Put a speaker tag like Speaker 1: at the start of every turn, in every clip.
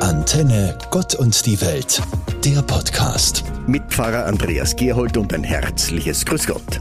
Speaker 1: Antenne Gott und die Welt, der Podcast.
Speaker 2: Mit Pfarrer Andreas Gerhold und ein herzliches Grüß Gott.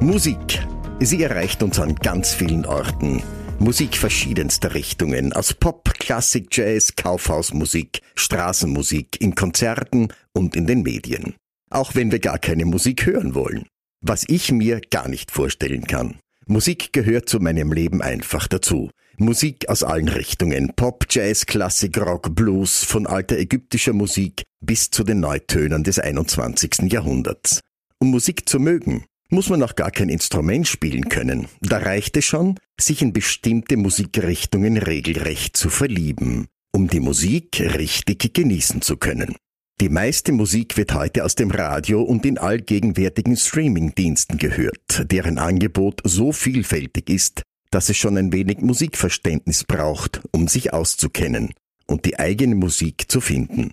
Speaker 2: Musik. Sie erreicht uns an ganz vielen Orten. Musik verschiedenster Richtungen, aus Pop, Klassik, Jazz, Kaufhausmusik, Straßenmusik, in Konzerten und in den Medien. Auch wenn wir gar keine Musik hören wollen. Was ich mir gar nicht vorstellen kann. Musik gehört zu meinem Leben einfach dazu. Musik aus allen Richtungen. Pop, Jazz, Klassik, Rock, Blues, von alter ägyptischer Musik bis zu den Neutönern des 21. Jahrhunderts. Um Musik zu mögen, muss man auch gar kein Instrument spielen können. Da reicht es schon, sich in bestimmte Musikrichtungen regelrecht zu verlieben, um die Musik richtig genießen zu können. Die meiste Musik wird heute aus dem Radio und in allgegenwärtigen Streamingdiensten gehört, deren Angebot so vielfältig ist, dass es schon ein wenig Musikverständnis braucht, um sich auszukennen und die eigene Musik zu finden.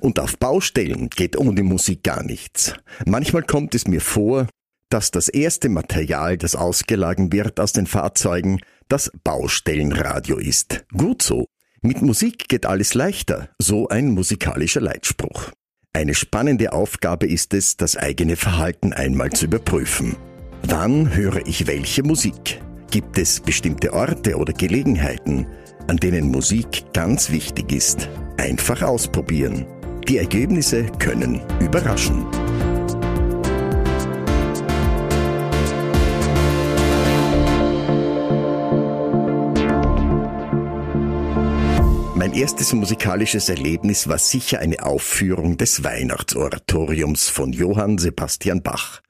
Speaker 2: Und auf Baustellen geht ohne Musik gar nichts. Manchmal kommt es mir vor, dass das erste Material, das ausgelagen wird aus den Fahrzeugen, das Baustellenradio ist. Gut so. Mit Musik geht alles leichter, so ein musikalischer Leitspruch. Eine spannende Aufgabe ist es, das eigene Verhalten einmal zu überprüfen. Wann höre ich welche Musik? Gibt es bestimmte Orte oder Gelegenheiten, an denen Musik ganz wichtig ist? Einfach ausprobieren. Die Ergebnisse können überraschen. Mein erstes musikalisches Erlebnis war sicher eine Aufführung des Weihnachtsoratoriums von Johann Sebastian Bach.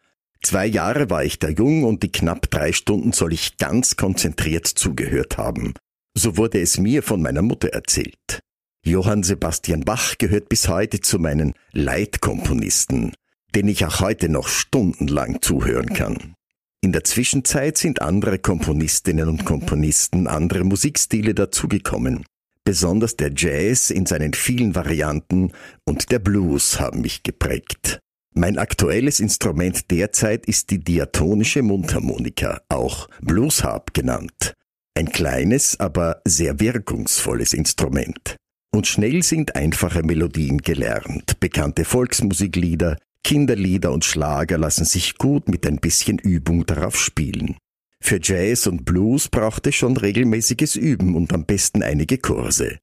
Speaker 2: Zwei Jahre war ich da jung und die knapp drei Stunden soll ich ganz konzentriert zugehört haben. So wurde es mir von meiner Mutter erzählt. Johann Sebastian Bach gehört bis heute zu meinen Leitkomponisten, den ich auch heute noch stundenlang zuhören kann. In der Zwischenzeit sind andere Komponistinnen und Komponisten, andere Musikstile dazugekommen. Besonders der Jazz in seinen vielen Varianten und der Blues haben mich geprägt. Mein aktuelles Instrument derzeit ist die diatonische Mundharmonika, auch Bluesharp genannt. Ein kleines, aber sehr wirkungsvolles Instrument. Und schnell sind einfache Melodien gelernt. Bekannte Volksmusiklieder, Kinderlieder und Schlager lassen sich gut mit ein bisschen Übung darauf spielen. Für Jazz und Blues braucht es schon regelmäßiges Üben und am besten einige Kurse.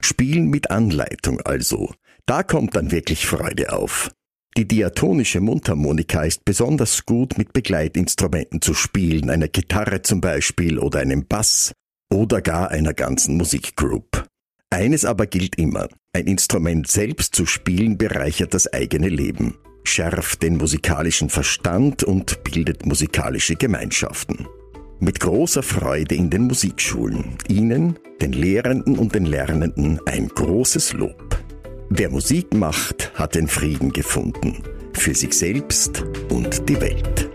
Speaker 2: Spielen mit Anleitung also. Da kommt dann wirklich Freude auf. Die diatonische Mundharmonika ist besonders gut mit Begleitinstrumenten zu spielen, einer Gitarre zum Beispiel oder einem Bass oder gar einer ganzen Musikgroup. Eines aber gilt immer, ein Instrument selbst zu spielen bereichert das eigene Leben, schärft den musikalischen Verstand und bildet musikalische Gemeinschaften. Mit großer Freude in den Musikschulen, Ihnen, den Lehrenden und den Lernenden ein großes Lob. Wer Musik macht, hat den Frieden gefunden. Für sich selbst und die Welt.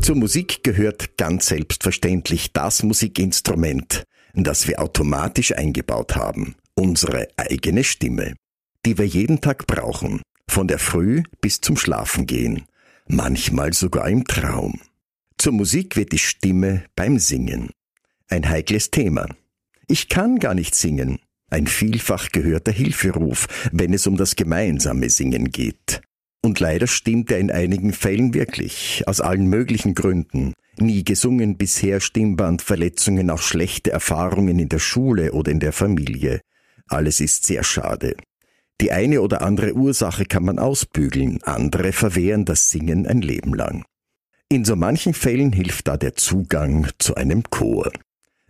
Speaker 2: Zur Musik gehört ganz selbstverständlich das Musikinstrument, das wir automatisch eingebaut haben, unsere eigene Stimme, die wir jeden Tag brauchen, von der Früh bis zum Schlafengehen manchmal sogar im Traum. Zur Musik wird die Stimme beim Singen. Ein heikles Thema. Ich kann gar nicht singen. Ein vielfach gehörter Hilferuf, wenn es um das gemeinsame Singen geht. Und leider stimmt er in einigen Fällen wirklich, aus allen möglichen Gründen. Nie gesungen bisher Stimmbandverletzungen, auch schlechte Erfahrungen in der Schule oder in der Familie. Alles ist sehr schade. Die eine oder andere Ursache kann man ausbügeln, andere verwehren das Singen ein Leben lang. In so manchen Fällen hilft da der Zugang zu einem Chor.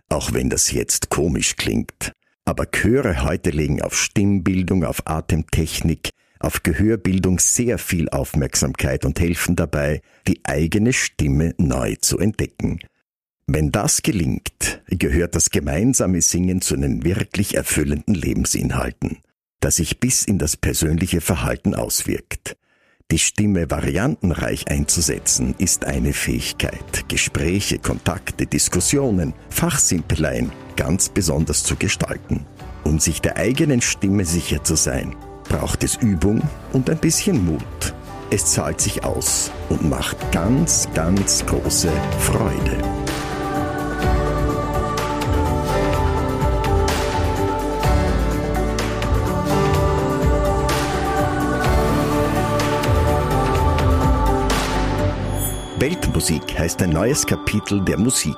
Speaker 2: Auch wenn das jetzt komisch klingt. Aber Chöre heute legen auf Stimmbildung, auf Atemtechnik, auf Gehörbildung sehr viel Aufmerksamkeit und helfen dabei, die eigene Stimme neu zu entdecken. Wenn das gelingt, gehört das gemeinsame Singen zu den wirklich erfüllenden Lebensinhalten das sich bis in das persönliche Verhalten auswirkt. Die Stimme variantenreich einzusetzen ist eine Fähigkeit, Gespräche, Kontakte, Diskussionen, Fachsimpeleien ganz besonders zu gestalten. Um sich der eigenen Stimme sicher zu sein, braucht es Übung und ein bisschen Mut. Es zahlt sich aus und macht ganz, ganz große Freude. Weltmusik heißt ein neues Kapitel der Musik.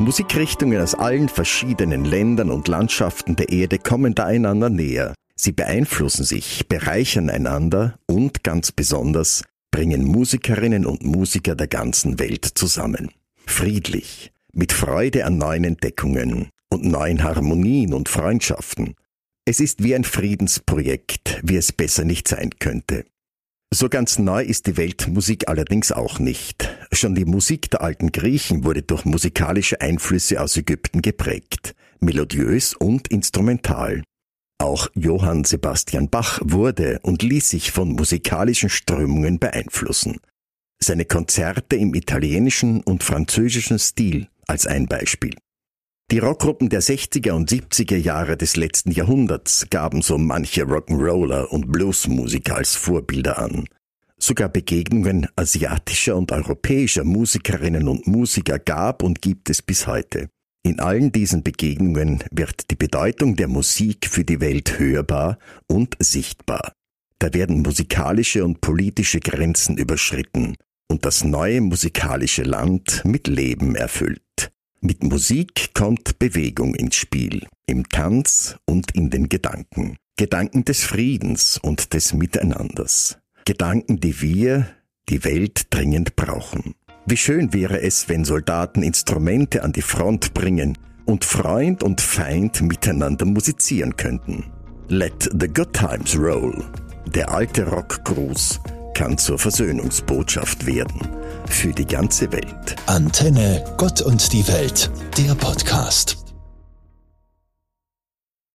Speaker 2: Musikrichtungen aus allen verschiedenen Ländern und Landschaften der Erde kommen da einander näher. Sie beeinflussen sich, bereichern einander und ganz besonders bringen Musikerinnen und Musiker der ganzen Welt zusammen. Friedlich, mit Freude an neuen Entdeckungen und neuen Harmonien und Freundschaften. Es ist wie ein Friedensprojekt, wie es besser nicht sein könnte. So ganz neu ist die Weltmusik allerdings auch nicht. Schon die Musik der alten Griechen wurde durch musikalische Einflüsse aus Ägypten geprägt, melodiös und instrumental. Auch Johann Sebastian Bach wurde und ließ sich von musikalischen Strömungen beeinflussen. Seine Konzerte im italienischen und französischen Stil als ein Beispiel. Die Rockgruppen der 60er und 70er Jahre des letzten Jahrhunderts gaben so manche Rock'n'Roller und Bluesmusiker als Vorbilder an. Sogar Begegnungen asiatischer und europäischer Musikerinnen und Musiker gab und gibt es bis heute. In allen diesen Begegnungen wird die Bedeutung der Musik für die Welt hörbar und sichtbar. Da werden musikalische und politische Grenzen überschritten und das neue musikalische Land mit Leben erfüllt. Mit Musik kommt Bewegung ins Spiel, im Tanz und in den Gedanken. Gedanken des Friedens und des Miteinanders. Gedanken, die wir, die Welt dringend brauchen. Wie schön wäre es, wenn Soldaten Instrumente an die Front bringen und Freund und Feind miteinander musizieren könnten. Let the good times roll. Der alte Rockgruß kann zur Versöhnungsbotschaft werden für die ganze Welt.
Speaker 1: Antenne, Gott und die Welt, der Podcast.